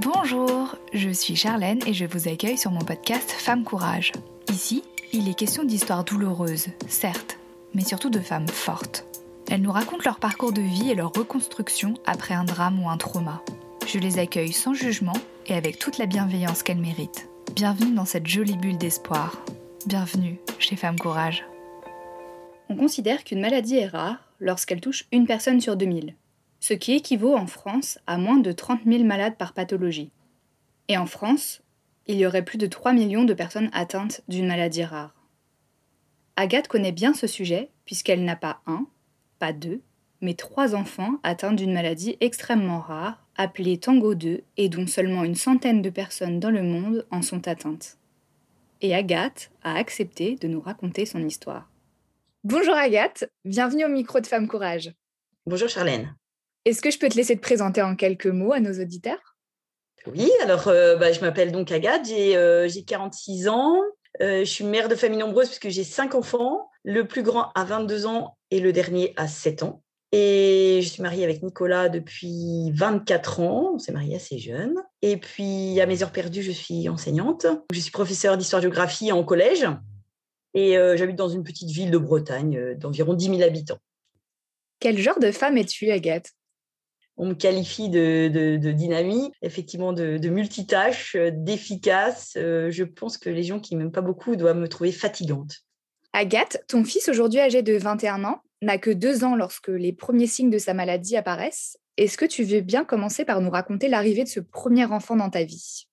Bonjour, je suis Charlène et je vous accueille sur mon podcast Femme Courage. Ici, il est question d'histoires douloureuses, certes, mais surtout de femmes fortes. Elles nous racontent leur parcours de vie et leur reconstruction après un drame ou un trauma. Je les accueille sans jugement et avec toute la bienveillance qu'elles méritent. Bienvenue dans cette jolie bulle d'espoir. Bienvenue chez Femme Courage. On considère qu'une maladie est rare lorsqu'elle touche une personne sur 2000, ce qui équivaut en France à moins de 30 000 malades par pathologie. Et en France, il y aurait plus de 3 millions de personnes atteintes d'une maladie rare. Agathe connaît bien ce sujet puisqu'elle n'a pas un, pas deux, mais trois enfants atteints d'une maladie extrêmement rare, appelée Tango 2, et dont seulement une centaine de personnes dans le monde en sont atteintes. Et Agathe a accepté de nous raconter son histoire. Bonjour Agathe, bienvenue au micro de Femme Courage. Bonjour Charlène. Est-ce que je peux te laisser te présenter en quelques mots à nos auditeurs? Oui, alors euh, bah, je m'appelle donc Agathe, j'ai 46 euh, ans, euh, je suis mère de famille nombreuse puisque j'ai cinq enfants, le plus grand a 22 ans et le dernier a 7 ans. Et je suis mariée avec Nicolas depuis 24 ans. On s'est mariés assez jeune. Et puis, à mes heures perdues, je suis enseignante. Je suis professeure d'histoire-géographie en collège. Et euh, j'habite dans une petite ville de Bretagne euh, d'environ 10 000 habitants. Quel genre de femme es-tu, Agathe? On me qualifie de, de, dynamique, effectivement de, de multitâche, euh, d'efficace. je pense que les gens qui m'aiment pas beaucoup doivent me trouver fatigante. Agathe, ton fils aujourd'hui âgé de 21 ans n'a que deux ans lorsque les premiers signes de sa maladie apparaissent. Est-ce que tu veux bien commencer par nous raconter l'arrivée de ce premier enfant dans ta vie?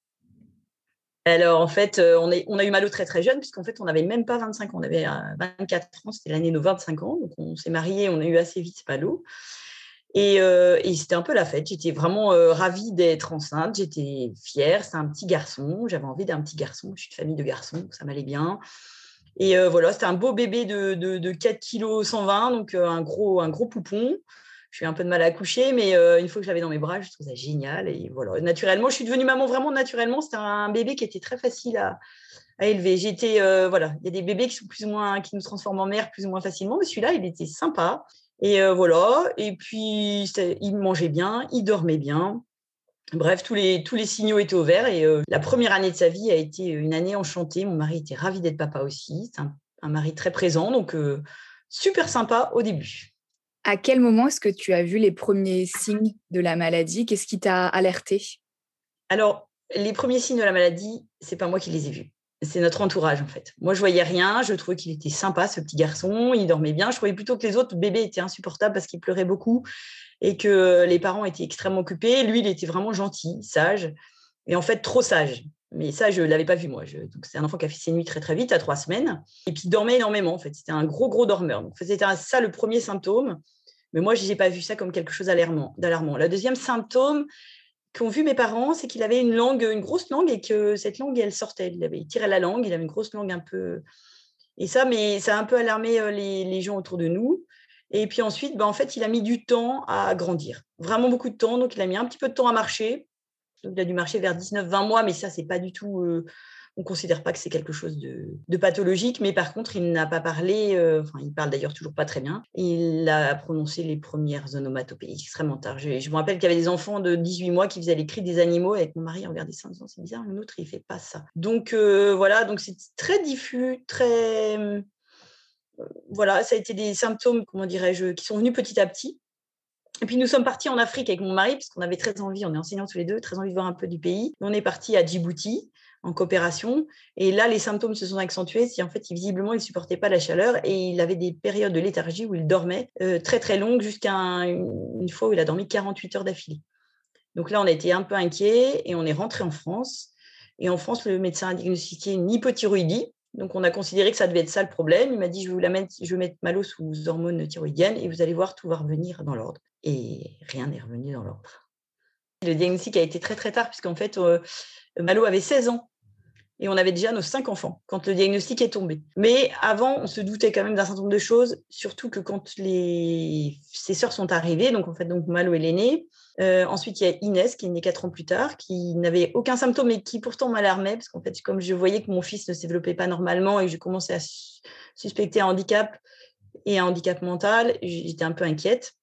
Alors, en fait, euh, on, on, a eu Malo très très jeune, puisqu'en fait, on n'avait même pas 25 ans. On avait 24 euh, ans, c'était l'année de nos 25 ans. Donc, on s'est mariés, on a eu assez vite Malo. Et, euh, et c'était un peu la fête. J'étais vraiment ravie d'être enceinte. J'étais fière. C'est un petit garçon. J'avais envie d'un petit garçon. Je suis de famille de garçons, ça m'allait bien. Et euh, voilà, c'était un beau bébé de, de, 4 kg 120, donc euh, un, gros, un gros poupon. Je suis un peu de mal à coucher, mais euh, une fois que je l'avais dans mes bras, je trouve ça génial. Et voilà, naturellement, je suis devenue maman vraiment naturellement. C'était un bébé qui était très facile à, à élever. J'étais, voilà, il y a des bébés qui sont plus ou moins, qui nous transforment en mère plus ou moins facilement, mais celui-là, il était sympa. Et voilà, et puis il mangeait bien, il dormait bien. Bref, tous les, tous les signaux étaient ouverts et euh, la première année de sa vie a été une année enchantée. Mon mari était ravi d'être papa aussi. C'est un, mari très présent, donc euh, super sympa au début. À quel moment est-ce que tu as vu les premiers signes de la maladie? Qu'est-ce qui t'a alerté Alors, les premiers signes de la maladie, c'est pas moi qui les ai vus. C'est notre entourage en fait. Moi, je voyais rien. Je trouvais qu'il était sympa, ce petit garçon. Il dormait bien. Je trouvais plutôt que les autres bébés étaient insupportables parce qu'ils pleuraient beaucoup et que les parents étaient extrêmement occupés. Lui, il était vraiment gentil, sage, et en fait trop sage. Mais ça, je ne l'avais pas vu, moi. Donc, c'est un enfant qui a fait ses nuits très, très vite, à trois semaines. Et puis, il dormait énormément, en fait. C'était un gros, gros dormeur. Donc, c'était ça le premier symptôme. Mais moi, je n'ai pas vu ça comme quelque chose d'alarmant. Le deuxième symptôme qu'ont vu mes parents, c'est qu'il avait une langue, une grosse langue, et que cette langue, elle sortait. Il, avait, tiré la langue, il avait une grosse langue un peu... Et ça, mais ça a un peu alarmé euh, les, gens autour de nous. Et puis ensuite, bah, en fait, il a mis du temps à grandir, vraiment beaucoup de temps. Donc, il a mis un petit peu de temps à marcher. Il a dû marcher vers 19-20 mois, mais ça, c'est pas du tout. Euh, on ne considère pas que c'est quelque chose de, pathologique, mais par contre, il n'a pas parlé, euh, enfin, il parle d'ailleurs toujours pas très bien. Il a prononcé les premières onomatopées extrêmement tard. Je, me rappelle qu'il y avait des enfants de 18 mois qui faisaient les cris des animaux avec mon mari, regardez ça, c'est bizarre, le nôtre, il fait pas ça. Donc, euh, voilà, donc c'est très diffus, très voilà, ça a été des symptômes, comment dirais-je, qui sont venus petit à petit. Et puis nous sommes partis en Afrique avec mon mari, parce qu'on avait très envie, on est enseignants tous les deux, très envie de voir un peu du pays. On est parti à Djibouti en coopération. Et là, les symptômes se sont accentués. Si en fait, visiblement, il supportait pas la chaleur et il avait des périodes de léthargie où il dormait euh, très très longues, jusqu'à une fois où il a dormi 48 heures d'affilée. Donc là, on a été un peu inquiets et on est rentré en France. Et en France, le médecin a diagnostiqué une hypothyroïdie, donc, on a considéré que ça devait être ça le problème. Il m'a dit, je vais vous la mettre, je vais mettre Malo sous hormones thyroïdiennes et vous allez voir, tout va revenir dans l'ordre. Et rien n'est revenu dans l'ordre. Le diagnostic a été très, très tard, puisqu'en fait, euh, Malo avait 16 ans et on avait déjà nos cinq enfants quand le diagnostic est tombé. Mais avant, on se doutait quand même d'un certain nombre de choses, surtout que quand les... ses sœurs sont arrivées, donc en fait, donc Malo est l'aîné. Euh, ensuite, il y a Inès qui est née quatre ans plus tard, qui n'avait aucun symptôme et qui pourtant m'alarmait, parce qu'en fait, comme je voyais que mon fils ne se développait pas normalement et que je commençais à suspecter un handicap et un handicap mental, j'étais un peu inquiète.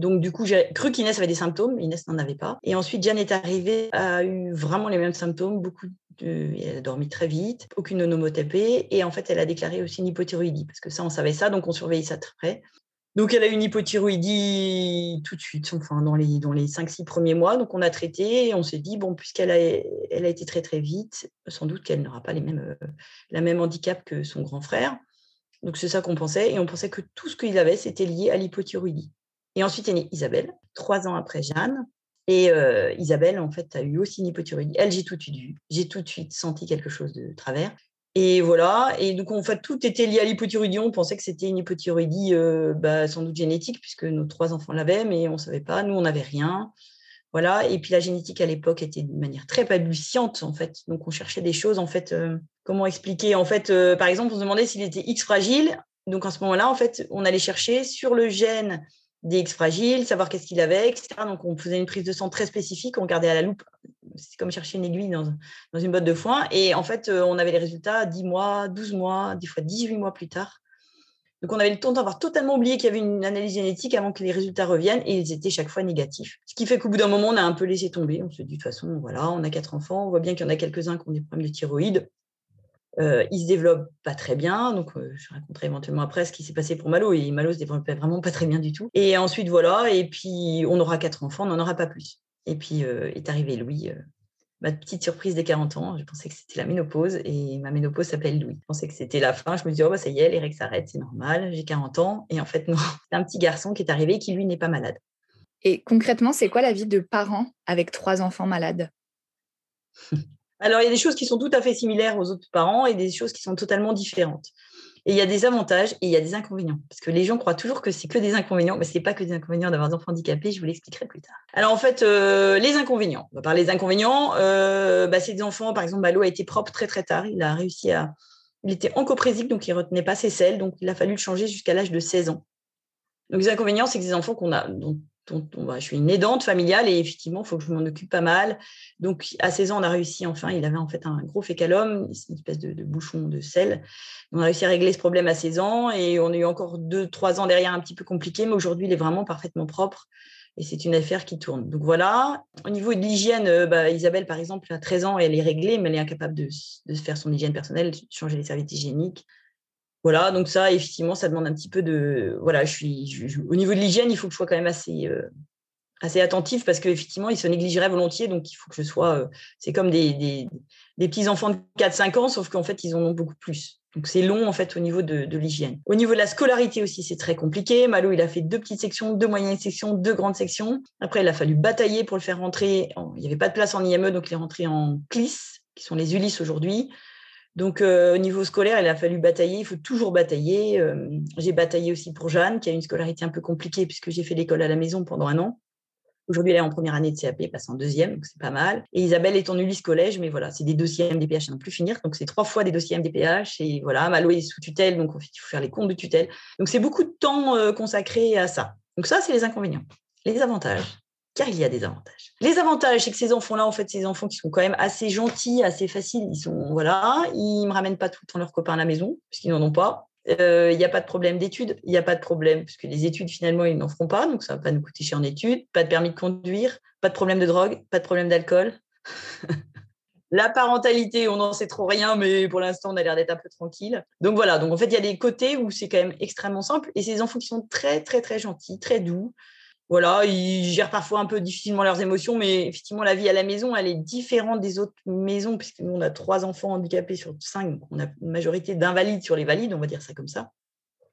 Donc, du coup, j'ai cru qu'Inès avait des symptômes. Inès n'en avait pas. Et ensuite, Jeanne est arrivée, a eu vraiment les mêmes symptômes, beaucoup de... Elle a dormi très vite, aucune onomotapée. Et en fait, elle a déclaré aussi une hypothyroïdie, parce que ça, on savait ça, donc on surveillait ça très près. Donc, elle a eu une hypothyroïdie tout de suite, enfin, dans les, dans les 5-6 premiers mois. Donc, on a traité et on s'est dit, bon, puisqu'elle a, été très, très vite, sans doute qu'elle n'aura pas les euh, la même handicap que son grand frère. Donc, c'est ça qu'on pensait. Et on pensait que tout ce qu'il avait, c'était lié à l'hypothyroïdie. Et ensuite est née Isabelle, trois ans après Jeanne. Et euh, Isabelle, en fait, a eu aussi une hypothyroïdie. Elle, j'ai tout de suite vu. J'ai tout de suite senti quelque chose de travers. Et voilà. Et donc, en fait, tout était lié à l'hypothyroïdie. On pensait que c'était une hypothyroïdie euh, bah, sans doute génétique, puisque nos trois enfants l'avaient, mais on ne savait pas. Nous, on n'avait rien. Voilà. Et puis, la génétique à l'époque était de manière très balbutiante, en fait. Donc, on cherchait des choses, en fait. Euh, comment expliquer En fait, par exemple, on se demandait s'il était X fragile. Donc, à ce moment-là, en fait, on allait chercher sur le gène des X fragiles, savoir qu'est-ce qu'il avait, etc. Donc, on faisait une prise de sang très spécifique, on regardait à la loupe. C'est comme chercher une aiguille dans, dans, une botte de foin. Et en fait, euh, on avait les résultats 10 mois, 12 mois, des fois 18 mois plus tard. Donc, on avait le temps d'avoir totalement oublié qu'il y avait une analyse génétique avant que les résultats reviennent et ils étaient chaque fois négatifs. Ce qui fait qu'au bout d'un moment, on a un peu laissé tomber. On se dit, de toute façon, voilà, on a quatre enfants. On voit bien qu'il y en a quelques-uns qui ont des problèmes de thyroïde. Euh, il se développe pas très bien, donc euh, je raconterai éventuellement après ce qui s'est passé pour Malo. Et Malo se développait vraiment pas très bien du tout. Et ensuite voilà, et puis on aura quatre enfants, on n'en aura pas plus. Et puis euh, est arrivé Louis, ma petite surprise des 40 ans. Je pensais que c'était la ménopause et ma ménopause s'appelle Louis. Je pensais que c'était la fin. Je me disais oh bah ça y est, les règles s'arrêtent, c'est normal, j'ai 40 ans. Et en fait non, c'est un petit garçon qui est arrivé qui lui n'est pas malade. Et concrètement, c'est quoi la vie de parents avec trois enfants malades? Alors, il y a des choses qui sont tout à fait similaires aux autres parents et des choses qui sont totalement différentes. Et il y a des avantages et il y a des inconvénients. Parce que les gens croient toujours que c'est que des inconvénients, mais ce n'est pas que des inconvénients d'avoir des enfants handicapés, je vous l'expliquerai plus tard. Alors en fait, euh, les inconvénients. On va parler des inconvénients. Euh, bah, des enfants, par exemple, Malo a été propre très très tard. Il a réussi à. Il était encoprésique, donc il ne retenait pas ses selles, donc il a fallu le changer jusqu'à l'âge de 16 ans. Donc les inconvénients, c'est que des enfants qu'on a, bah, je suis une aidante familiale et effectivement, il faut que je m'en occupe pas mal. Donc, à 16 ans, on a réussi, enfin, il avait en fait un gros fécalome, une espèce de, bouchon de sel. On a réussi à régler ce problème à 16 ans et on a eu encore 2-3 ans derrière un petit peu compliqué, mais aujourd'hui, il est vraiment parfaitement propre et c'est une affaire qui tourne. Donc voilà. Au niveau de l'hygiène, euh, bah, Isabelle, par exemple, a 13 ans, elle est réglée, mais elle est incapable de, de faire son hygiène personnelle, changer les serviettes hygiéniques. Voilà, donc ça, effectivement, ça demande un petit peu de. Voilà, je suis. au niveau de l'hygiène, il faut que je sois quand même assez, euh, assez attentif parce qu'effectivement, ils se négligeraient volontiers. Donc, il faut que je sois. Euh, c'est comme des, des petits-enfants de 4-5 ans, sauf qu'en fait, ils en ont beaucoup plus. Donc, c'est long, en fait, au niveau de, l'hygiène. Au niveau de la scolarité aussi, c'est très compliqué. Malo, il a fait deux petites sections, deux moyennes sections, deux grandes sections. Après, il a fallu batailler pour le faire rentrer. Il n'y avait pas de place en IME, donc il est rentré en CLIS, qui sont les Ulysse aujourd'hui. Donc, euh, au niveau scolaire, il a fallu batailler. Il faut toujours batailler. Euh, j'ai bataillé aussi pour Jeanne, qui a une scolarité un peu compliquée puisque j'ai fait l'école à la maison pendant un an. Aujourd'hui, elle est en première année de CAP, passe en deuxième, donc c'est pas mal. Et Isabelle est en Ulysse Collège, mais voilà, c'est des dossiers MDPH à ne plus finir. Donc, c'est trois fois des dossiers MDPH. Et voilà, Malo est sous tutelle, donc il faut faire les comptes de tutelle. Donc, c'est beaucoup de temps euh, consacré à ça. Donc, ça, c'est les inconvénients. Les avantages car il y a des avantages. Les avantages, c'est que ces enfants-là, en fait, ces enfants qui sont quand même assez gentils, assez faciles, ils sont, voilà, ils me ramènent pas tout le temps leurs copains à la maison, puisqu'ils n'en ont pas. Euh, il n'y a pas de problème d'études, il n'y a pas de problème, puisque les études, finalement, ils n'en feront pas, donc ça ne va pas nous coûter cher en études, pas de permis de conduire, pas de problème de drogue, pas de problème d'alcool. La parentalité, on n'en sait trop rien, mais pour l'instant, on a l'air d'être un peu tranquille. Donc voilà, donc en fait, il y a des côtés où c'est quand même extrêmement simple, et ces enfants qui sont très, très, très gentils, très doux, voilà, ils gèrent parfois un peu difficilement leurs émotions, mais effectivement, la vie à la maison, elle est différente des autres maisons, puisque nous, on a trois enfants handicapés sur cinq, on a une majorité d'invalides sur les valides, on va dire ça comme ça.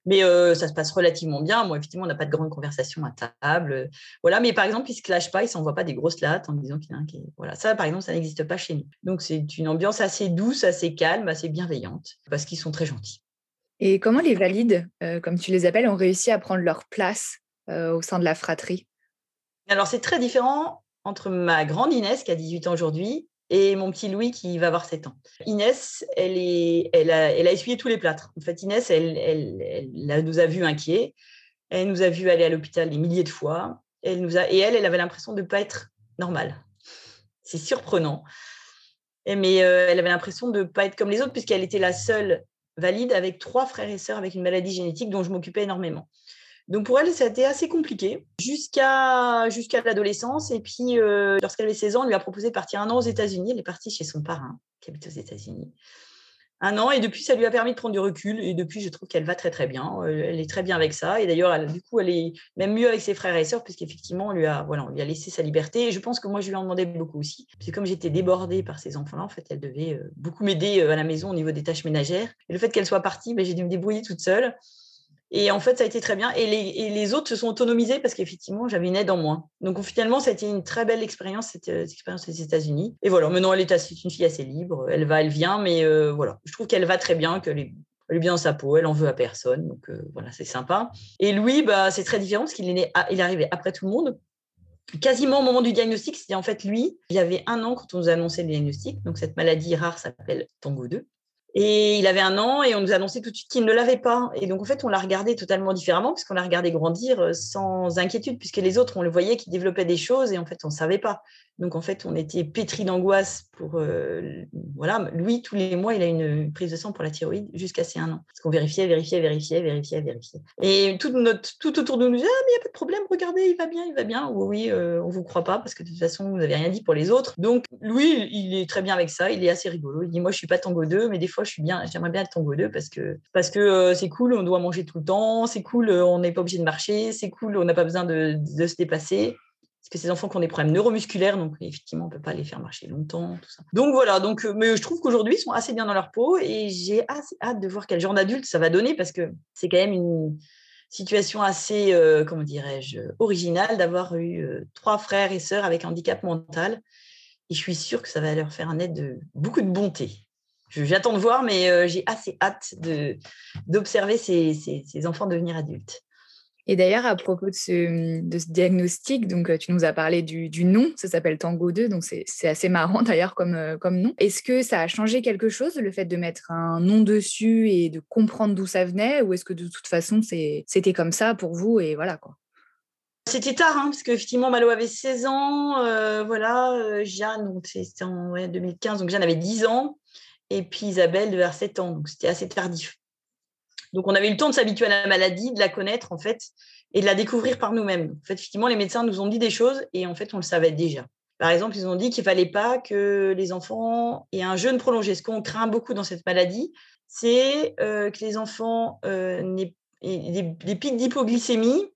Mais euh, ça se passe relativement bien. Moi, effectivement, on n'a pas de grandes conversations à table. Voilà, mais par exemple, ils ne se clashent pas, ils ne s'envoient pas des grosses lattes en disant qu'il y en a un qui. Voilà, ça, par exemple, ça n'existe pas chez nous. Donc, c'est une ambiance assez douce, assez calme, assez bienveillante, parce qu'ils sont très gentils. Et comment les valides, euh, comme tu les appelles, ont réussi à prendre leur place euh, au sein de la fratrie Alors, c'est très différent entre ma grande Inès, qui a 18 ans aujourd'hui, et mon petit Louis, qui va avoir 7 ans. Inès, elle, a, essuyé tous les plâtres. En fait, Inès, elle, nous a vus inquiets. Elle nous a vus aller à l'hôpital des milliers de fois. Et elle, elle avait l'impression de ne pas être normale. C'est surprenant. Mais euh, elle avait l'impression de ne pas être comme les autres, puisqu'elle était la seule valide avec trois frères et sœurs avec une maladie génétique dont je m'occupais énormément. Donc pour elle, ça a été assez compliqué jusqu'à l'adolescence. Et puis, euh, lorsqu'elle avait 16 ans, on lui a proposé de partir un an aux États-Unis. Elle est partie chez son parrain, qui habite aux États-Unis. Un an, et depuis, ça lui a permis de prendre du recul. Et depuis, je trouve qu'elle va très, très bien. Euh, elle est très bien avec ça. Et d'ailleurs, du coup, elle est même mieux avec ses frères et sœurs, puisqu'effectivement, on, lui a, voilà, on lui a laissé sa liberté. Et je pense que moi, je lui en demandais beaucoup aussi. Parce que comme j'étais débordée par ces enfants-là, en fait, elle devait euh, beaucoup m'aider à la maison au niveau des tâches ménagères. Et le fait qu'elle soit partie, ben, j'ai dû me débrouiller toute seule. Et en fait, ça a été très bien. Et les, autres se sont autonomisés parce qu'effectivement, j'avais une aide en moins. Donc finalement, ça a été une très belle expérience, cette, euh, expérience des États-Unis. Et voilà, maintenant, elle est assez, une fille assez libre. Elle va, elle vient, mais euh, voilà, je trouve qu'elle va très bien, qu'elle est, bien dans sa peau, elle en veut à personne. Donc euh, voilà, c'est sympa. Et Louis, bah, c'est très différent parce qu'il est, né, il est arrivé après tout le monde. Quasiment au moment du diagnostic, c'était en fait lui. Il y avait un an quand on nous a annoncé le diagnostic. Donc cette maladie rare s'appelle Tango 2. Et il avait un an et on nous a annoncé tout de suite qu'il ne l'avait pas. Et donc, en fait, on l'a regardé totalement différemment puisqu'on l'a regardé grandir euh, sans inquiétude puisque les autres, on le voyait qu'il développait des choses et en fait, on ne savait pas. Donc, en fait, on était pétri d'angoisse pour. Euh, voilà, lui, tous les mois, il a une prise de sang pour la thyroïde jusqu'à ses un an. Parce qu'on vérifiait, vérifiait, vérifiait, vérifiait, vérifiait. Et tout, autour de nous disait Ah, mais il n'y a pas de problème, regardez, il va bien, il va bien. Oui, oui, euh, on ne vous croit pas parce que de toute façon, vous n'avez rien dit pour les autres. Donc, lui, il est très bien avec ça, il est assez rigolo. Il dit Moi, je ne suis pas tango 2, mais des fois, je suis bien, j'aimerais bien être tango 2 parce que parce que euh, c'est cool, on doit manger tout le temps, c'est cool, on n'est pas obligé de marcher, c'est cool, on n'a pas besoin de, de se déplacer parce que ces enfants qui ont des problèmes neuromusculaires, donc effectivement, on ne peut pas les faire marcher longtemps. Donc voilà, donc, euh, mais je trouve qu'aujourd'hui, ils sont assez bien dans leur peau et j'ai assez hâte de voir quel genre d'adulte ça va donner parce que c'est quand même une situation assez, euh, comment dirais-je, originale d'avoir eu euh, trois frères et sœurs avec handicap mental. Et je suis sûre que ça va leur faire un aide de beaucoup de bonté. J'attends de voir, mais j'ai assez hâte d'observer ces, ces enfants devenir adultes. Et d'ailleurs, à propos de ce, diagnostic, donc euh, tu nous as parlé du, nom, ça s'appelle Tango 2, donc c'est assez marrant d'ailleurs comme, euh, comme nom. Est-ce que ça a changé quelque chose, le fait de mettre un nom dessus et de comprendre d'où ça venait, ou est-ce que de toute façon c'était comme ça pour vous et voilà quoi? C'était tard, hein, parce qu'effectivement, Malo avait 16 ans, euh, voilà, Jeanne, c'était en 2015, donc Jeanne avait 10 ans, et puis Isabelle avoir 7 ans, donc c'était assez tardif. Donc, on avait eu le temps de s'habituer à la maladie, de la connaître, en fait, et de la découvrir par nous-mêmes. En fait, effectivement, les médecins nous ont dit des choses et en fait, on le savait déjà. Par exemple, ils ont dit qu'il ne fallait pas que les enfants aient un jeûne prolongé. Ce qu'on craint beaucoup dans cette maladie, c'est euh, que les enfants euh, aient des pics d'hypoglycémie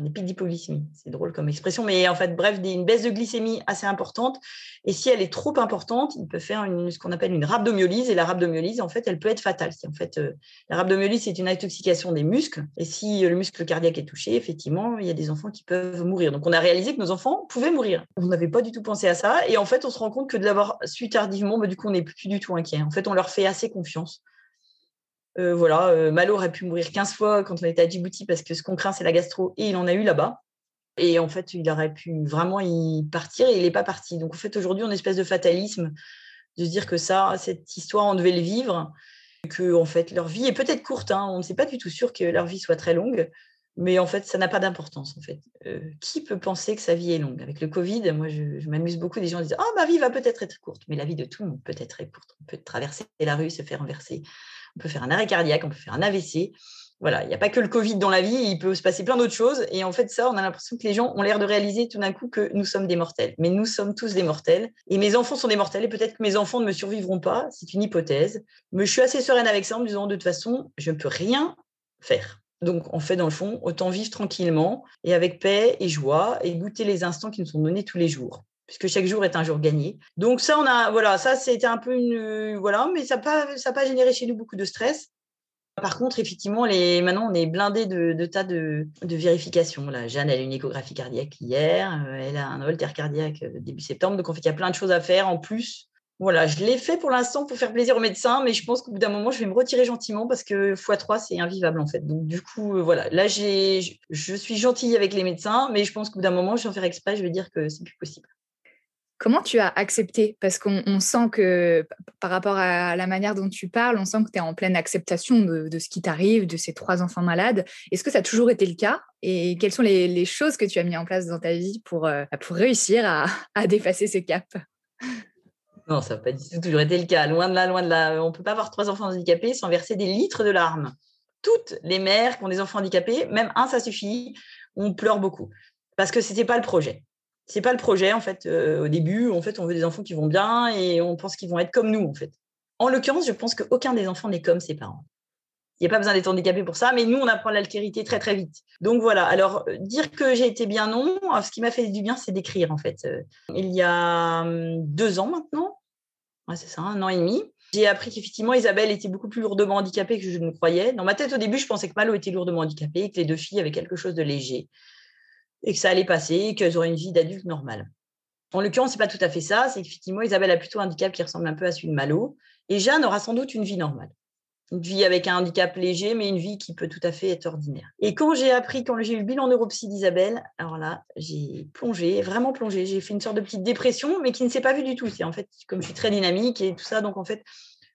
des pics d'hypoglycémie. C'est drôle comme expression, mais en fait, bref, une baisse de glycémie assez importante. Et si elle est trop importante, il peut faire une, ce qu'on appelle une rhabdomyolyse. Et la rhabdomyolyse, en fait, elle peut être fatale. En fait, euh, la rhabdomyolyse, c'est une intoxication des muscles. Et si le muscle cardiaque est touché, effectivement, il y a des enfants qui peuvent mourir. Donc, on a réalisé que nos enfants pouvaient mourir. On n'avait pas du tout pensé à ça. Et en fait, on se rend compte que de l'avoir su tardivement, bah, du coup, on n'est plus du tout inquiet. En fait, on leur fait assez confiance. Euh, voilà, euh, Malo aurait pu mourir 15 fois quand on était à Djibouti parce que ce qu'on craint, c'est la gastro et il en a eu là-bas. Et en fait, il aurait pu vraiment y partir et il n'est pas parti. Donc en fait, aujourd'hui, on a une espèce de fatalisme de se dire que ça, cette histoire, on devait le vivre, que en fait, leur vie est peut-être courte. Hein. on ne sait pas du tout sûr que leur vie soit très longue, mais en fait, ça n'a pas d'importance. En fait, euh, qui peut penser que sa vie est longue? Avec le Covid, moi, je, m'amuse beaucoup. Des gens disent Ah, ma vie va peut-être être courte, mais la vie de tout le monde peut être courte. On peut traverser la rue, se faire renverser on peut faire un arrêt cardiaque, on peut faire un AVC. Voilà, il n'y a pas que le Covid dans la vie, il peut se passer plein d'autres choses. Et en fait, ça, on a l'impression que les gens ont l'air de réaliser tout d'un coup que nous sommes des mortels. Mais nous sommes tous des mortels. Et mes enfants sont des mortels. Et peut-être que mes enfants ne me survivront pas. C'est une hypothèse. Mais je suis assez sereine avec ça en me disant, de toute façon, je ne peux rien faire. Donc, en fait, dans le fond, autant vivre tranquillement et avec paix et joie et goûter les instants qui nous sont donnés tous les jours puisque chaque jour est un jour gagné. Donc ça, on a, voilà, ça c'était un peu une, voilà, mais ça n'a pas, pas généré chez nous beaucoup de stress. Par contre, effectivement, les, maintenant, on est blindé de, tas de, vérifications. Là, Jeanne, elle a une échographie cardiaque hier, euh, elle a un holter cardiaque euh, début septembre. Donc, en fait, il y a plein de choses à faire en plus. Voilà, je l'ai fait pour l'instant pour faire plaisir aux médecins, mais je pense qu'au bout d'un moment, je vais me retirer gentiment parce que x3, c'est invivable en fait. Donc, du coup, euh, voilà, là, je suis gentille avec les médecins, mais je pense qu'au bout d'un moment, je vais en faire exprès, je vais dire que c'est plus possible. Comment tu as accepté? Parce qu'on sent que par rapport à la manière dont tu parles, on sent que tu es en pleine acceptation de, ce qui t'arrive, de ces trois enfants malades. Est-ce que ça a toujours été le cas? Et quelles sont les, choses que tu as mis en place dans ta vie pour, euh, pour réussir à, à dépasser ce cap? Non, ça n'a pas du tout toujours été le cas. Loin de là, loin de là. On ne peut pas avoir trois enfants handicapés sans verser des litres de larmes. toutes les mères qui ont des enfants handicapés, même un, ça suffit, on pleure beaucoup. Parce que ce n'était pas le projet. C'est pas le projet, en fait. au début, en fait, on veut des enfants qui vont bien et on pense qu'ils vont être comme nous, en fait. En l'occurrence, je pense qu'aucun des enfants n'est comme ses parents. Il n'y a pas besoin d'être handicapé pour ça, mais nous, on apprend l'altérité très, très vite. Donc voilà, alors dire que j'ai été bien, non. Ce qui m'a fait du bien, c'est d'écrire, en fait. Il y a hum, deux ans maintenant, c'est ça, un an et demi, j'ai appris qu'effectivement, Isabelle était beaucoup plus lourdement handicapée que je ne croyais. Dans ma tête, au début, je pensais que Malo était lourdement handicapée, que les deux filles avaient quelque chose de léger, et que ça allait passer, qu'elles auraient une vie d'adulte normale. En l'occurrence, ce n'est pas tout à fait ça. C'est qu'effectivement, Isabelle a plutôt un handicap qui ressemble un peu à celui de Malo. Et Jeanne aura sans doute une vie normale. Une vie avec un handicap léger, mais une vie qui peut tout à fait être ordinaire. Et quand j'ai appris, quand j'ai eu le bilan neuropsy d'Isabelle, alors là, j'ai plongé, vraiment plongé. J'ai fait une sorte de petite dépression, mais qui ne s'est pas vue du tout. C'est en fait, comme je suis très dynamique et tout ça, donc en fait,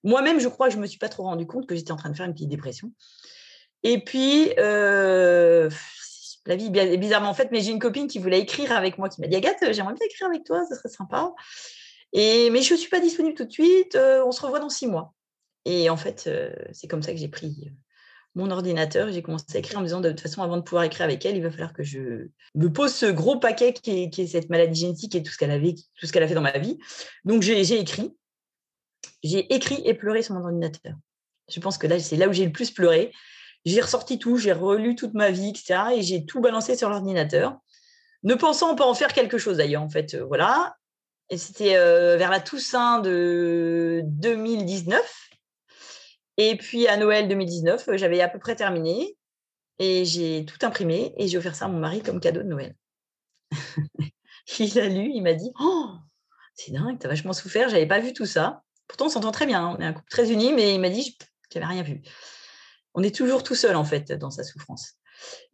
moi-même, je crois que je ne me suis pas trop rendu compte que j'étais en train de faire une petite dépression. Et puis, euh, la vie est bizarrement faite, mais j'ai une copine qui voulait écrire avec moi, qui m'a dit Agathe, j'aimerais bien écrire avec toi, ça serait sympa. Et, mais je ne suis pas disponible tout de suite, euh, on se revoit dans six mois. Et en fait, euh, c'est comme ça que j'ai pris euh, mon ordinateur, j'ai commencé à écrire en me disant de toute façon, avant de pouvoir écrire avec elle, il va falloir que je me pose ce gros paquet qui est, cette maladie génétique et tout ce qu'elle avait, tout ce qu'elle a fait dans ma vie. Donc j'ai écrit, j'ai écrit et pleuré sur mon ordinateur. Je pense que là, c'est là où j'ai le plus pleuré. J'ai ressorti tout, j'ai relu toute ma vie, etc. Et j'ai tout balancé sur l'ordinateur, ne pensant pas en faire quelque chose d'ailleurs. En fait, euh, voilà. Et c'était vers la Toussaint de 2019. Et puis à Noël 2019, euh, j'avais à peu près terminé et j'ai tout imprimé et j'ai offert ça à mon mari comme cadeau de Noël. il a lu, il m'a dit Oh, c'est dingue, t'as vachement souffert, j'avais pas vu tout ça. Pourtant, on s'entend très bien, hein, on est un couple très uni, mais il m'a dit J'avais rien vu. On est toujours tout seul en fait dans sa souffrance.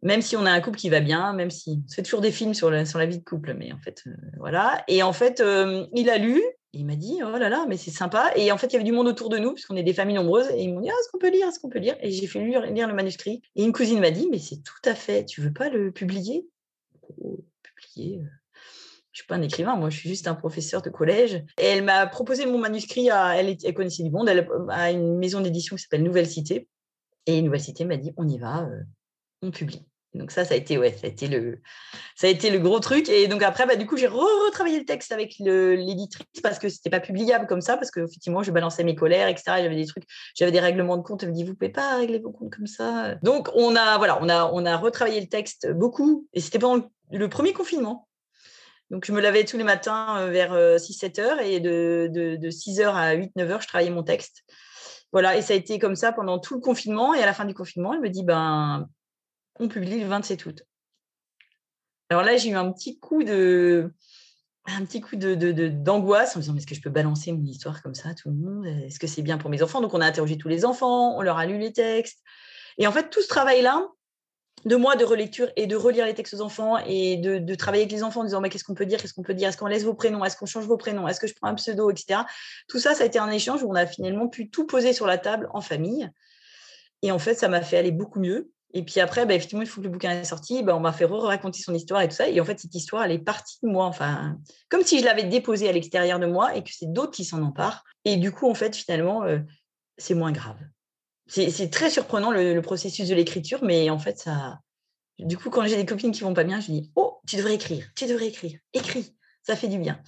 Même si on a un couple qui va bien, même si on fait toujours des films sur la, vie de couple, mais en fait, euh, voilà. Et en fait, euh, il a lu, il m'a dit, oh là là, mais c'est sympa. Et en fait, il y avait du monde autour de nous, puisqu'on est des familles nombreuses. Et ils m'ont dit, ah, est-ce qu'on peut lire Est-ce qu'on peut lire Et j'ai fait lire, le manuscrit. Et une cousine m'a dit, mais c'est tout à fait, tu veux pas le publier? Oh, Publier euh, je suis pas un écrivain, moi je suis juste un professeur de collège. Et elle m'a proposé mon manuscrit, à, elle, connaissait du monde, elle a une maison d'édition qui s'appelle Nouvelle Cité. Et Cité m'a dit, on y va, euh, on publie. Donc ça, ça a été, ouais, ça a été le, ça a été le gros truc. Et donc après, bah, du coup, j'ai retravaillé le texte avec l'éditrice parce que c'était pas publiable comme ça, parce que effectivement, je balançais mes colères, etc. J'avais des trucs, j'avais des règlements de compte. Elle me dit, vous pouvez pas régler vos comptes comme ça. Donc on a, voilà, on a, on a retravaillé le texte beaucoup. Et c'était pendant le, premier confinement. Donc je me lavais tous les matins euh, vers 6-7 euh, heures et de, de, de 6 heures à 8-9 heures, je travaillais mon texte. Voilà, et ça a été comme ça pendant tout le confinement. Et à la fin du confinement, elle me dit, ben on publie le 27 août. Alors là, j'ai eu un petit coup de un petit coup de, d'angoisse en me disant, est-ce que je peux balancer mon histoire comme ça à tout le monde? Est-ce que c'est bien pour mes enfants? Donc, on a interrogé tous les enfants, on leur a lu les textes. Et en fait, tout ce travail-là, de moi de relecture et de relire les textes aux enfants et de, travailler avec les enfants en disant, mais qu'est-ce qu'on peut dire Qu'est-ce qu'on peut dire Est-ce qu'on laisse vos prénoms Est-ce qu'on change vos prénoms Est-ce que je prends un pseudo Etc. Tout ça, ça a été un échange où on a finalement pu tout poser sur la table en famille. Et en fait, ça m'a fait aller beaucoup mieux. Et puis après, bah, effectivement, il faut que le bouquin est sorti, bah, on m'a fait re-raconter son histoire et tout ça. Et en fait, cette histoire, elle est partie de moi, enfin, comme si je l'avais déposée à l'extérieur de moi et que c'est d'autres qui s'en emparent. Et du coup, en fait, finalement, euh, c'est moins grave. C'est très surprenant le, processus de l'écriture, mais en fait, ça. Du coup, quand j'ai des copines qui vont pas bien, je dis Oh, tu devrais écrire, tu devrais écrire, écris, ça fait du bien.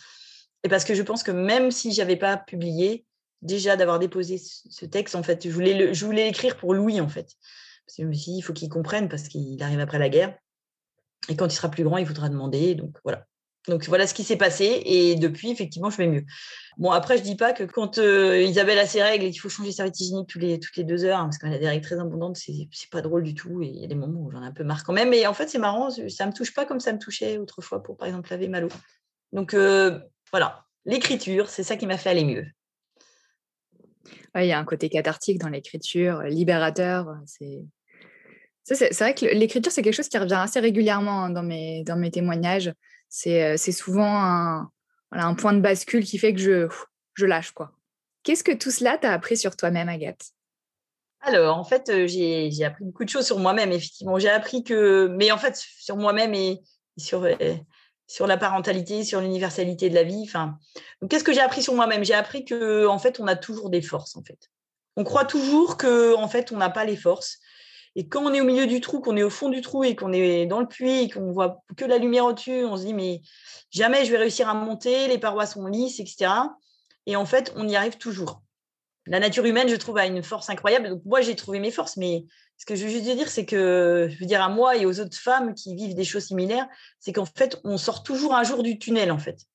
Et parce que je pense que même si j'avais pas publié, déjà d'avoir déposé ce texte, en fait, je voulais, l'écrire pour Louis, en fait. Parce que je me suis dit, il faut qu'il comprenne parce qu'il arrive après la guerre. Et quand il sera plus grand, il faudra demander. Donc voilà. Donc voilà ce qui s'est passé. Et depuis, effectivement, je vais mieux. Bon, après, je dis pas que quand euh, Isabelle a ses règles et qu'il faut changer sa hygiénique toutes les, toutes les deux heures, hein, parce qu'elle a des règles très abondantes, c'est, c'est pas drôle du tout. Et il y a des moments où j'en ai un peu marre quand même. Mais en fait, c'est marrant, ça me touche pas comme ça me touchait autrefois pour, par exemple, laver ma l'eau. Donc euh, voilà, l'écriture, c'est ça qui m'a fait aller mieux. il y a un côté cathartique dans l'écriture, libérateur. C'est c'est vrai que l'écriture, c'est quelque chose qui revient assez régulièrement hein, dans mes, dans mes témoignages. C'est euh, souvent un, point de bascule qui fait que je, lâche. quoi. Qu'est-ce que tout cela t'a appris sur toi-même, Agathe? Alors, en fait, euh, j'ai appris beaucoup de choses sur moi-même, effectivement. J'ai appris que, mais en fait, sur moi-même et sur, euh, la parentalité, sur l'universalité de la vie. Qu'est-ce que j'ai appris sur moi-même? J'ai appris que, en fait, on a toujours des forces, en fait. On croit toujours que, en fait, on n'a pas les forces Et quand on est au milieu du trou, qu'on est au fond du trou et qu'on est dans le puits qu'on voit que la lumière au-dessus, on se dit mais jamais je vais réussir à monter, les parois sont lisses, etc. Et en fait, on y arrive toujours. La nature humaine, je trouve, a une force incroyable. Donc moi, j'ai trouvé mes forces, mais ce que je veux juste dire, c'est que, je veux dire à moi et aux autres femmes qui vivent des choses similaires, c'est qu'en fait, on sort toujours un jour du tunnel, en fait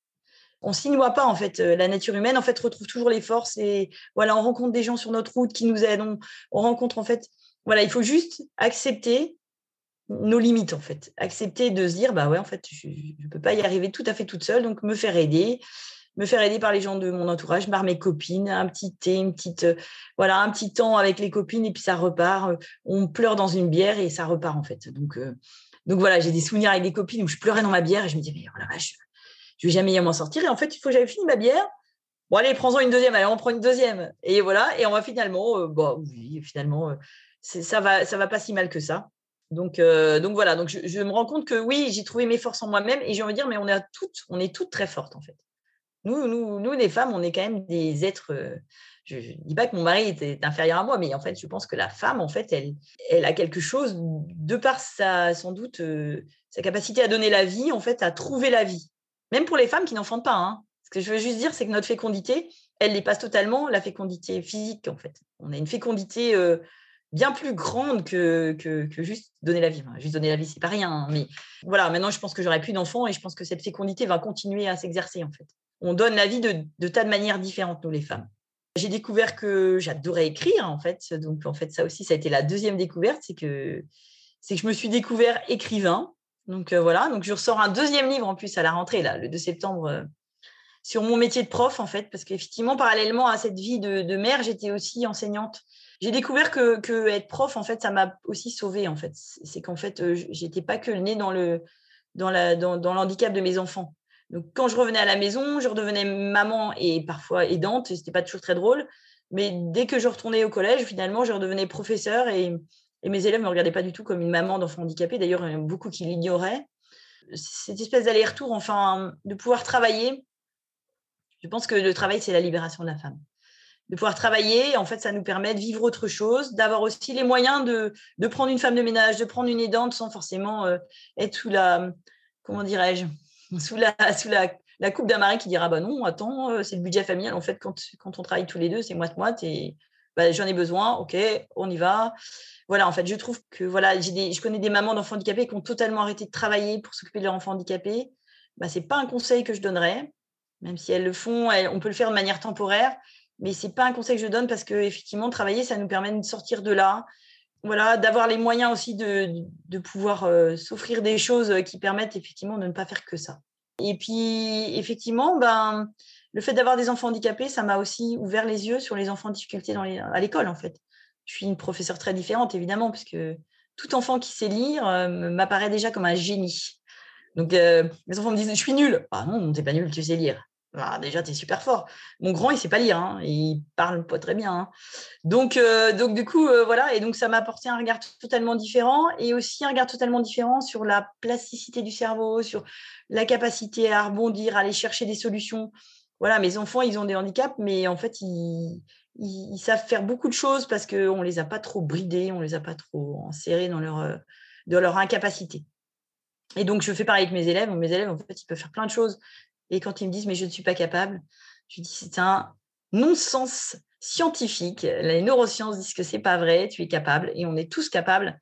on s'y noie pas en fait. Euh, la nature humaine en fait retrouve toujours les forces et voilà, on rencontre des gens sur notre route qui nous aident. On, rencontre en fait, voilà, il faut juste accepter nos limites en fait, accepter de se dire bah ouais en fait je ne peux pas y arriver tout à fait toute seule, donc me faire aider, me faire aider par les gens de mon entourage, par mes copines, un petit thé, une petite euh, voilà un petit temps avec les copines et puis ça repart. On pleure dans une bière et ça repart en fait. Donc euh, donc voilà, j'ai des souvenirs avec des copines où je pleurais dans ma bière et je me disais mais oh la vache, je vais jamais y m'en sortir. Et en fait, il faut que j'avais fini ma bière. Bon, allez, prends-en une deuxième. Allez, on prend une deuxième. Et voilà. Et on va finalement, euh, bon, oui, finalement, euh, ça va, ça va pas si mal que ça. Donc, euh, donc voilà. Donc, je, me rends compte que oui, j'ai trouvé mes forces en moi-même. Et j'ai envie de dire, mais on est toutes, on est toutes très fortes en fait. Nous, nous, nous, les femmes, on est quand même des êtres. je ne dis pas que mon mari était inférieur à moi, mais en fait, je pense que la femme, en fait, elle, elle a quelque chose de par sa, sans doute, sa capacité à donner la vie, en fait, à trouver la vie. Même pour les femmes qui n'enfantent pas. Hein. Ce que je veux juste dire, c'est que notre fécondité, elle dépasse totalement la fécondité physique, en fait. On a une fécondité euh, bien plus grande que, que, juste donner la vie. juste donner la vie, c'est pas rien. Hein, mais voilà, maintenant, je pense que j'aurai plus d'enfants et je pense que cette fécondité va continuer à s'exercer, en fait. On donne la vie de, de tas de manières différentes, nous, les femmes. J'ai découvert que j'adorais écrire, en fait. Donc, en fait, ça aussi, ça a été la deuxième découverte, c'est que, c'est que je me suis découvert écrivain. Donc euh, voilà, donc je ressors un deuxième livre en plus à la rentrée, là, le 2 septembre, euh, sur mon métier de prof, en fait, parce qu'effectivement, parallèlement à cette vie de, mère, j'étais aussi enseignante. J'ai découvert que, être prof, en fait, ça m'a aussi sauvée, en fait. C'est qu'en fait, euh, j'étais pas que le nez dans le, dans, la, dans, dans l'handicap de mes enfants. Donc, quand je revenais à la maison, je redevenais maman et parfois aidante, ce n'était pas toujours très drôle. Mais dès que je retournais au collège, finalement, je redevenais professeur et, et mes élèves ne me regardaient pas du tout comme une maman d'enfant handicapé. D'ailleurs, beaucoup qui l'ignoraient. Cette espèce d'aller-retour, enfin, de pouvoir travailler. Je pense que le travail, c'est la libération de la femme. De pouvoir travailler, en fait, ça nous permet de vivre autre chose, d'avoir aussi les moyens de, prendre une femme de ménage, de prendre une aidante sans forcément euh, être sous la, comment dirais-je, sous la, sous la, coupe d'un mari qui dira bah non, attends, euh, c'est le budget familial. En fait, quand, quand on travaille tous les deux, c'est moite-moite et bah, j'en ai besoin, ok, on y va voilà, en fait, je trouve que voilà, des, je connais des mamans d'enfants handicapés qui ont totalement arrêté de travailler pour s'occuper de leur enfant handicapé. Bah, ce n'est pas un conseil que je donnerais, même si elles le font, on peut le faire de manière temporaire, mais ce n'est pas un conseil que je donne parce qu'effectivement, travailler, ça nous permet de sortir de là, voilà, d'avoir les moyens aussi de, de pouvoir euh, s'offrir des choses qui permettent effectivement de ne pas faire que ça. Et puis, effectivement, ben, le fait d'avoir des enfants handicapés, ça m'a aussi ouvert les yeux sur les enfants en difficulté dans à l'école, en fait je suis une professeure très différente, évidemment, puisque tout enfant qui sait lire euh, m'apparaît déjà comme un génie. Donc, euh, mes enfants me disent Je suis nul. Ah non, t'es pas nul, tu sais lire. Ah, déjà, tu es super fort. Mon grand, il sait pas lire. Hein, il parle pas très bien. Hein. Donc, euh, donc, du coup, voilà. Et donc, ça m'a apporté un regard totalement différent et aussi un regard totalement différent sur la plasticité du cerveau, sur la capacité à rebondir, à aller chercher des solutions. Voilà, mes enfants, ils ont des handicaps, mais en fait, ils, ils, savent faire beaucoup de choses parce qu'on ne les a pas trop bridés, on ne les a pas trop enserrés dans leur, euh, dans leur incapacité. Et donc, je fais pareil avec mes élèves. Mes élèves, en fait, ils peuvent faire plein de choses. Et quand ils me disent, mais je ne suis pas capable, je dis, c'est un non-sens scientifique. Les neurosciences disent que c'est pas vrai, tu es capable et on est tous capables.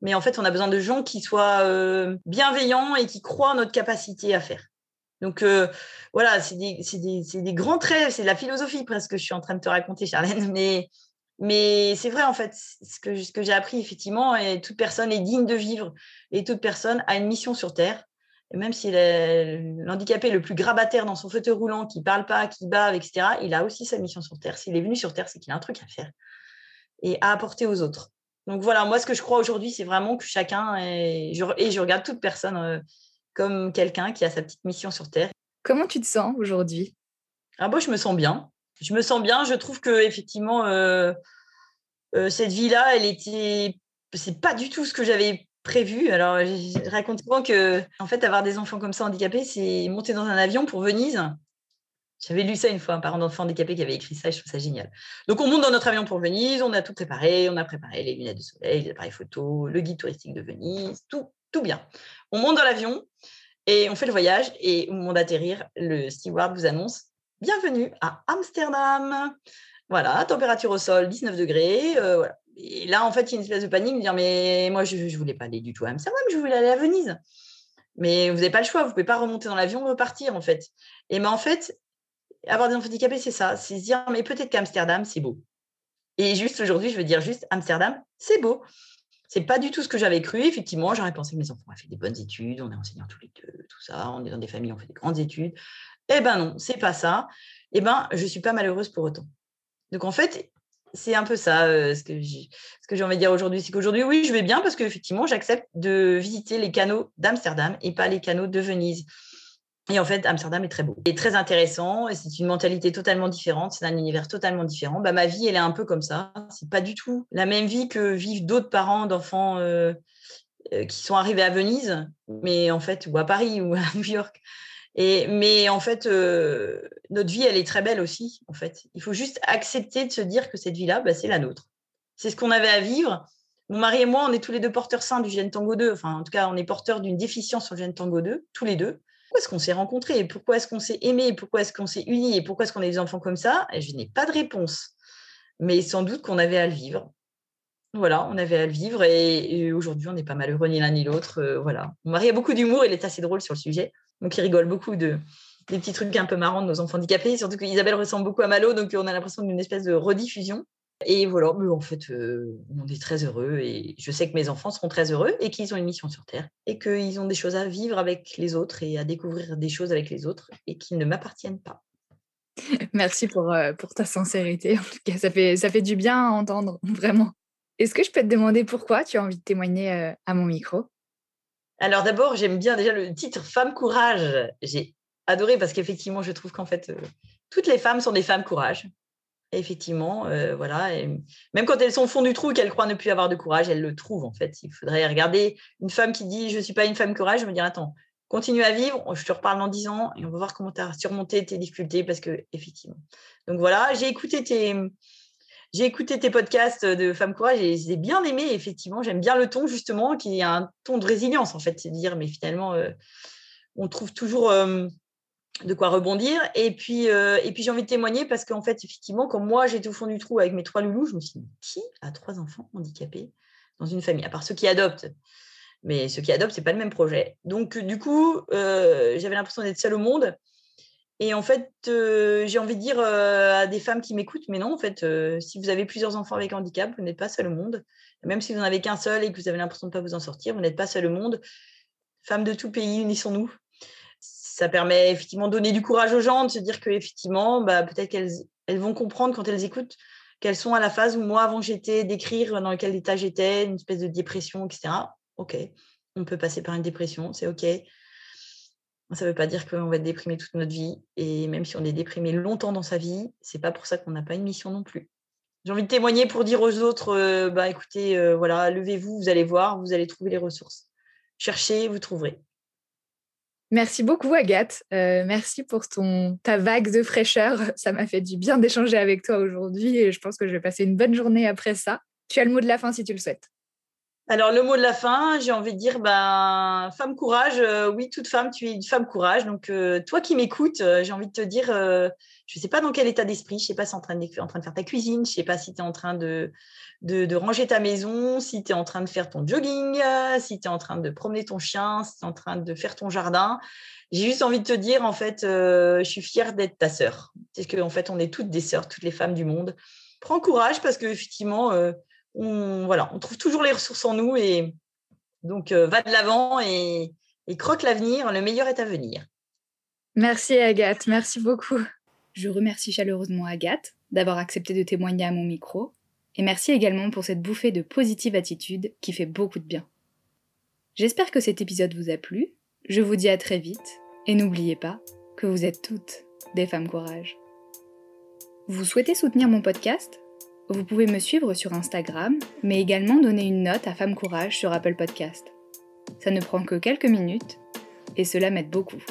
Mais en fait, on a besoin de gens qui soient euh, bienveillants et qui croient en notre capacité à faire. Donc euh, voilà, c'est des, grands traits, c'est de la philosophie presque que je suis en train de te raconter, Charlène. Mais, mais c'est vrai en fait, ce que, ce que j'ai appris effectivement, et toute personne est digne de vivre et toute personne a une mission sur Terre. Même si l'handicapé le plus grabataire dans son fauteuil roulant, qui parle pas, qui bave, etc., il a aussi sa mission sur Terre. S'il est venu sur Terre, c'est qu'il a un truc à faire et à apporter aux autres. Donc voilà, moi ce que je crois aujourd'hui, c'est vraiment que chacun, et je, et je regarde toute personne euh, comme quelqu'un qui a sa petite mission sur Terre. Comment tu te sens aujourd'hui? Ah bon, je me sens bien. Je me sens bien. Je trouve que effectivement, euh, euh, cette vie-là, elle était, c'est pas du tout ce que j'avais prévu. Alors, je raconte souvent que, en fait, avoir des enfants comme ça handicapés, c'est monter dans un avion pour Venise. J'avais lu ça une fois, un parent d'enfant handicapé qui avait écrit ça, et je trouve ça génial. Donc, on monte dans notre avion pour Venise, on a tout préparé, on a préparé les lunettes de soleil, les appareils photo, le guide touristique de Venise, tout, tout bien. On monte dans l'avion et on fait le voyage, et au moment d'atterrir, le steward vous annonce Bienvenue à Amsterdam. Voilà, température au sol, 19 degrés. Euh, voilà. Et là, en fait, il y a une espèce de panique, me dire Mais moi, je ne voulais pas aller du tout à Amsterdam, je voulais aller à Venise. Mais vous n'avez pas le choix, vous ne pouvez pas remonter dans l'avion, repartir, en fait. Et mais en fait, avoir des enfants handicapés, c'est ça, c'est se dire, mais peut-être qu'Amsterdam, c'est beau. Et juste aujourd'hui, je veux dire juste, Amsterdam, c'est beau. C'est pas du tout ce que j'avais cru. Effectivement, j'aurais pensé que mes enfants ont fait des bonnes études, on est enseignants tous les deux, tout ça, on est dans des familles, on fait des grandes études. Eh ben non, c'est pas ça. Eh ben, je suis pas malheureuse pour autant. Donc en fait, c'est un peu ça ce que j'ai envie de dire aujourd'hui. C'est qu'aujourd'hui, oui, je vais bien parce qu'effectivement, j'accepte de visiter les canaux d'Amsterdam et pas les canaux de Venise. Et en fait, Amsterdam est très beau et très intéressant. C'est une mentalité totalement différente, c'est un univers totalement différent. Bah, ma vie, elle est un peu comme ça. C'est pas du tout la même vie que vivent d'autres parents d'enfants qui sont arrivés à Venise, mais en fait, ou à Paris ou à New York. Mais en fait, euh, notre vie, elle est très belle aussi. En fait, il faut juste accepter de se dire que cette vie-là, bah, c'est la nôtre. C'est ce qu'on avait à vivre. Mon mari et moi, on est tous les deux porteurs sains du gène Tango 2. Enfin, en tout cas, on est porteurs d'une déficience sur le gène Tango 2, tous les deux pourquoi est-ce qu'on s'est rencontrés? Pourquoi est-ce qu'on s'est aimés? Pourquoi est-ce qu'on s'est unis? Et pourquoi est-ce qu'on a des enfants comme ça? Je n'ai pas de réponse. Mais sans doute qu'on avait à le vivre. Voilà, on avait à le vivre et, aujourd'hui, on n'est pas malheureux ni l'un ni l'autre. Euh, voilà. Mon mari a beaucoup d'humour, il est assez drôle sur le sujet. Donc, il rigole beaucoup de, des petits trucs un peu marrants de nos enfants handicapés. Surtout qu'Isabelle ressemble beaucoup à Malo, donc on a l'impression d'une espèce de rediffusion. Et voilà, en fait, euh, on est très heureux et je sais que mes enfants seront très heureux et qu'ils ont une mission sur Terre et qu'ils ont des choses à vivre avec les autres et à découvrir des choses avec les autres et qui ne m'appartiennent pas. Merci pour, euh, pour ta sincérité. En tout cas, ça fait, ça fait du bien à entendre, vraiment. Est-ce que je peux te demander pourquoi tu as envie de témoigner euh, à mon micro? Alors d'abord, j'aime bien déjà le titre Femme courage. J'ai adoré parce qu'effectivement, je trouve qu'en fait, toutes les femmes sont des femmes courage. Effectivement, euh, voilà. même quand elles sont au fond du trou et qu'elles croient ne plus avoir de courage, elles le trouvent en fait. Il faudrait regarder une femme qui dit je ne suis pas une femme courage, je me dire attends, continue à vivre, je te reparle dans 10 ans et on va voir comment tu as surmonté tes difficultés parce que effectivement. Donc voilà, j'ai écouté tes j'ai écouté tes podcasts de Femmes Courage et j'ai bien aimé, effectivement. J'aime bien le ton, justement, qui est un ton de résilience, en fait. C'est dire, mais finalement, euh, on trouve toujours euh, de quoi rebondir. Et puis, euh, et puis j'ai envie de témoigner parce qu'en fait, effectivement, quand moi j'étais au fond du trou avec mes trois loulous, je me suis dit, qui a trois enfants handicapés dans une famille? À part ceux qui adoptent. Mais ceux qui adoptent, ce n'est pas le même projet. Donc, du coup, j'avais l'impression d'être seule au monde. Et en fait, euh, j'ai envie de dire à des femmes qui m'écoutent, mais non, en fait, si vous avez plusieurs enfants avec handicap, vous n'êtes pas seul au monde. Même si vous n'en avez qu'un seul et que vous avez l'impression de ne pas vous en sortir, vous n'êtes pas seul au monde. Femmes de tout pays, unissons-nous ça permet effectivement de donner du courage aux gens, de se dire qu'effectivement, bah, peut-être qu'elles elles vont comprendre quand elles écoutent qu'elles sont à la phase où moi, avant j'étais, d'écrire dans quel état j'étais, une espèce de dépression, etc. OK, on peut passer par une dépression, c'est OK. Ça ne veut pas dire qu'on va être déprimé toute notre vie. Et même si on est déprimé longtemps dans sa vie, c'est pas pour ça qu'on n'a pas une mission non plus. J'ai envie de témoigner pour dire aux autres, euh, bah écoutez, euh, voilà, levez-vous, vous allez voir, vous allez trouver les ressources. Cherchez, vous trouverez. Merci beaucoup, Agathe. Euh, merci pour ton, ta vague de fraîcheur. Ça m'a fait du bien d'échanger avec toi aujourd'hui et je pense que je vais passer une bonne journée après ça. Tu as le mot de la fin si tu le souhaites. Alors, le mot de la fin, j'ai envie de dire, ben, femme courage. Euh, oui, toute femme, tu es une femme courage. Donc, euh, toi qui m'écoutes, j'ai envie de te dire, je ne sais pas dans quel état d'esprit, je ne sais pas si tu es en train, de, faire ta cuisine, je ne sais pas si tu es en train de, de, ranger ta maison, si tu es en train de faire ton jogging, si tu es en train de promener ton chien, si tu es en train de faire ton jardin. J'ai juste envie de te dire, en fait, euh, je suis fière d'être ta sœur. C'est qu'en en fait, on est toutes des sœurs, toutes les femmes du monde. Prends courage parce qu'effectivement, euh, on, voilà, on trouve toujours les ressources en nous et donc euh, va de l'avant et, et croque l'avenir. Le meilleur est à venir. Merci Agathe, merci beaucoup. Je remercie chaleureusement Agathe d'avoir accepté de témoigner à mon micro, et merci également pour cette bouffée de positive attitude qui fait beaucoup de bien. J'espère que cet épisode vous a plu, je vous dis à très vite, et n'oubliez pas que vous êtes toutes des femmes courage. Vous souhaitez soutenir mon podcast? Vous pouvez me suivre sur Instagram, mais également donner une note à Femme Courage sur Apple Podcast. Ça ne prend que quelques minutes, et cela m'aide beaucoup.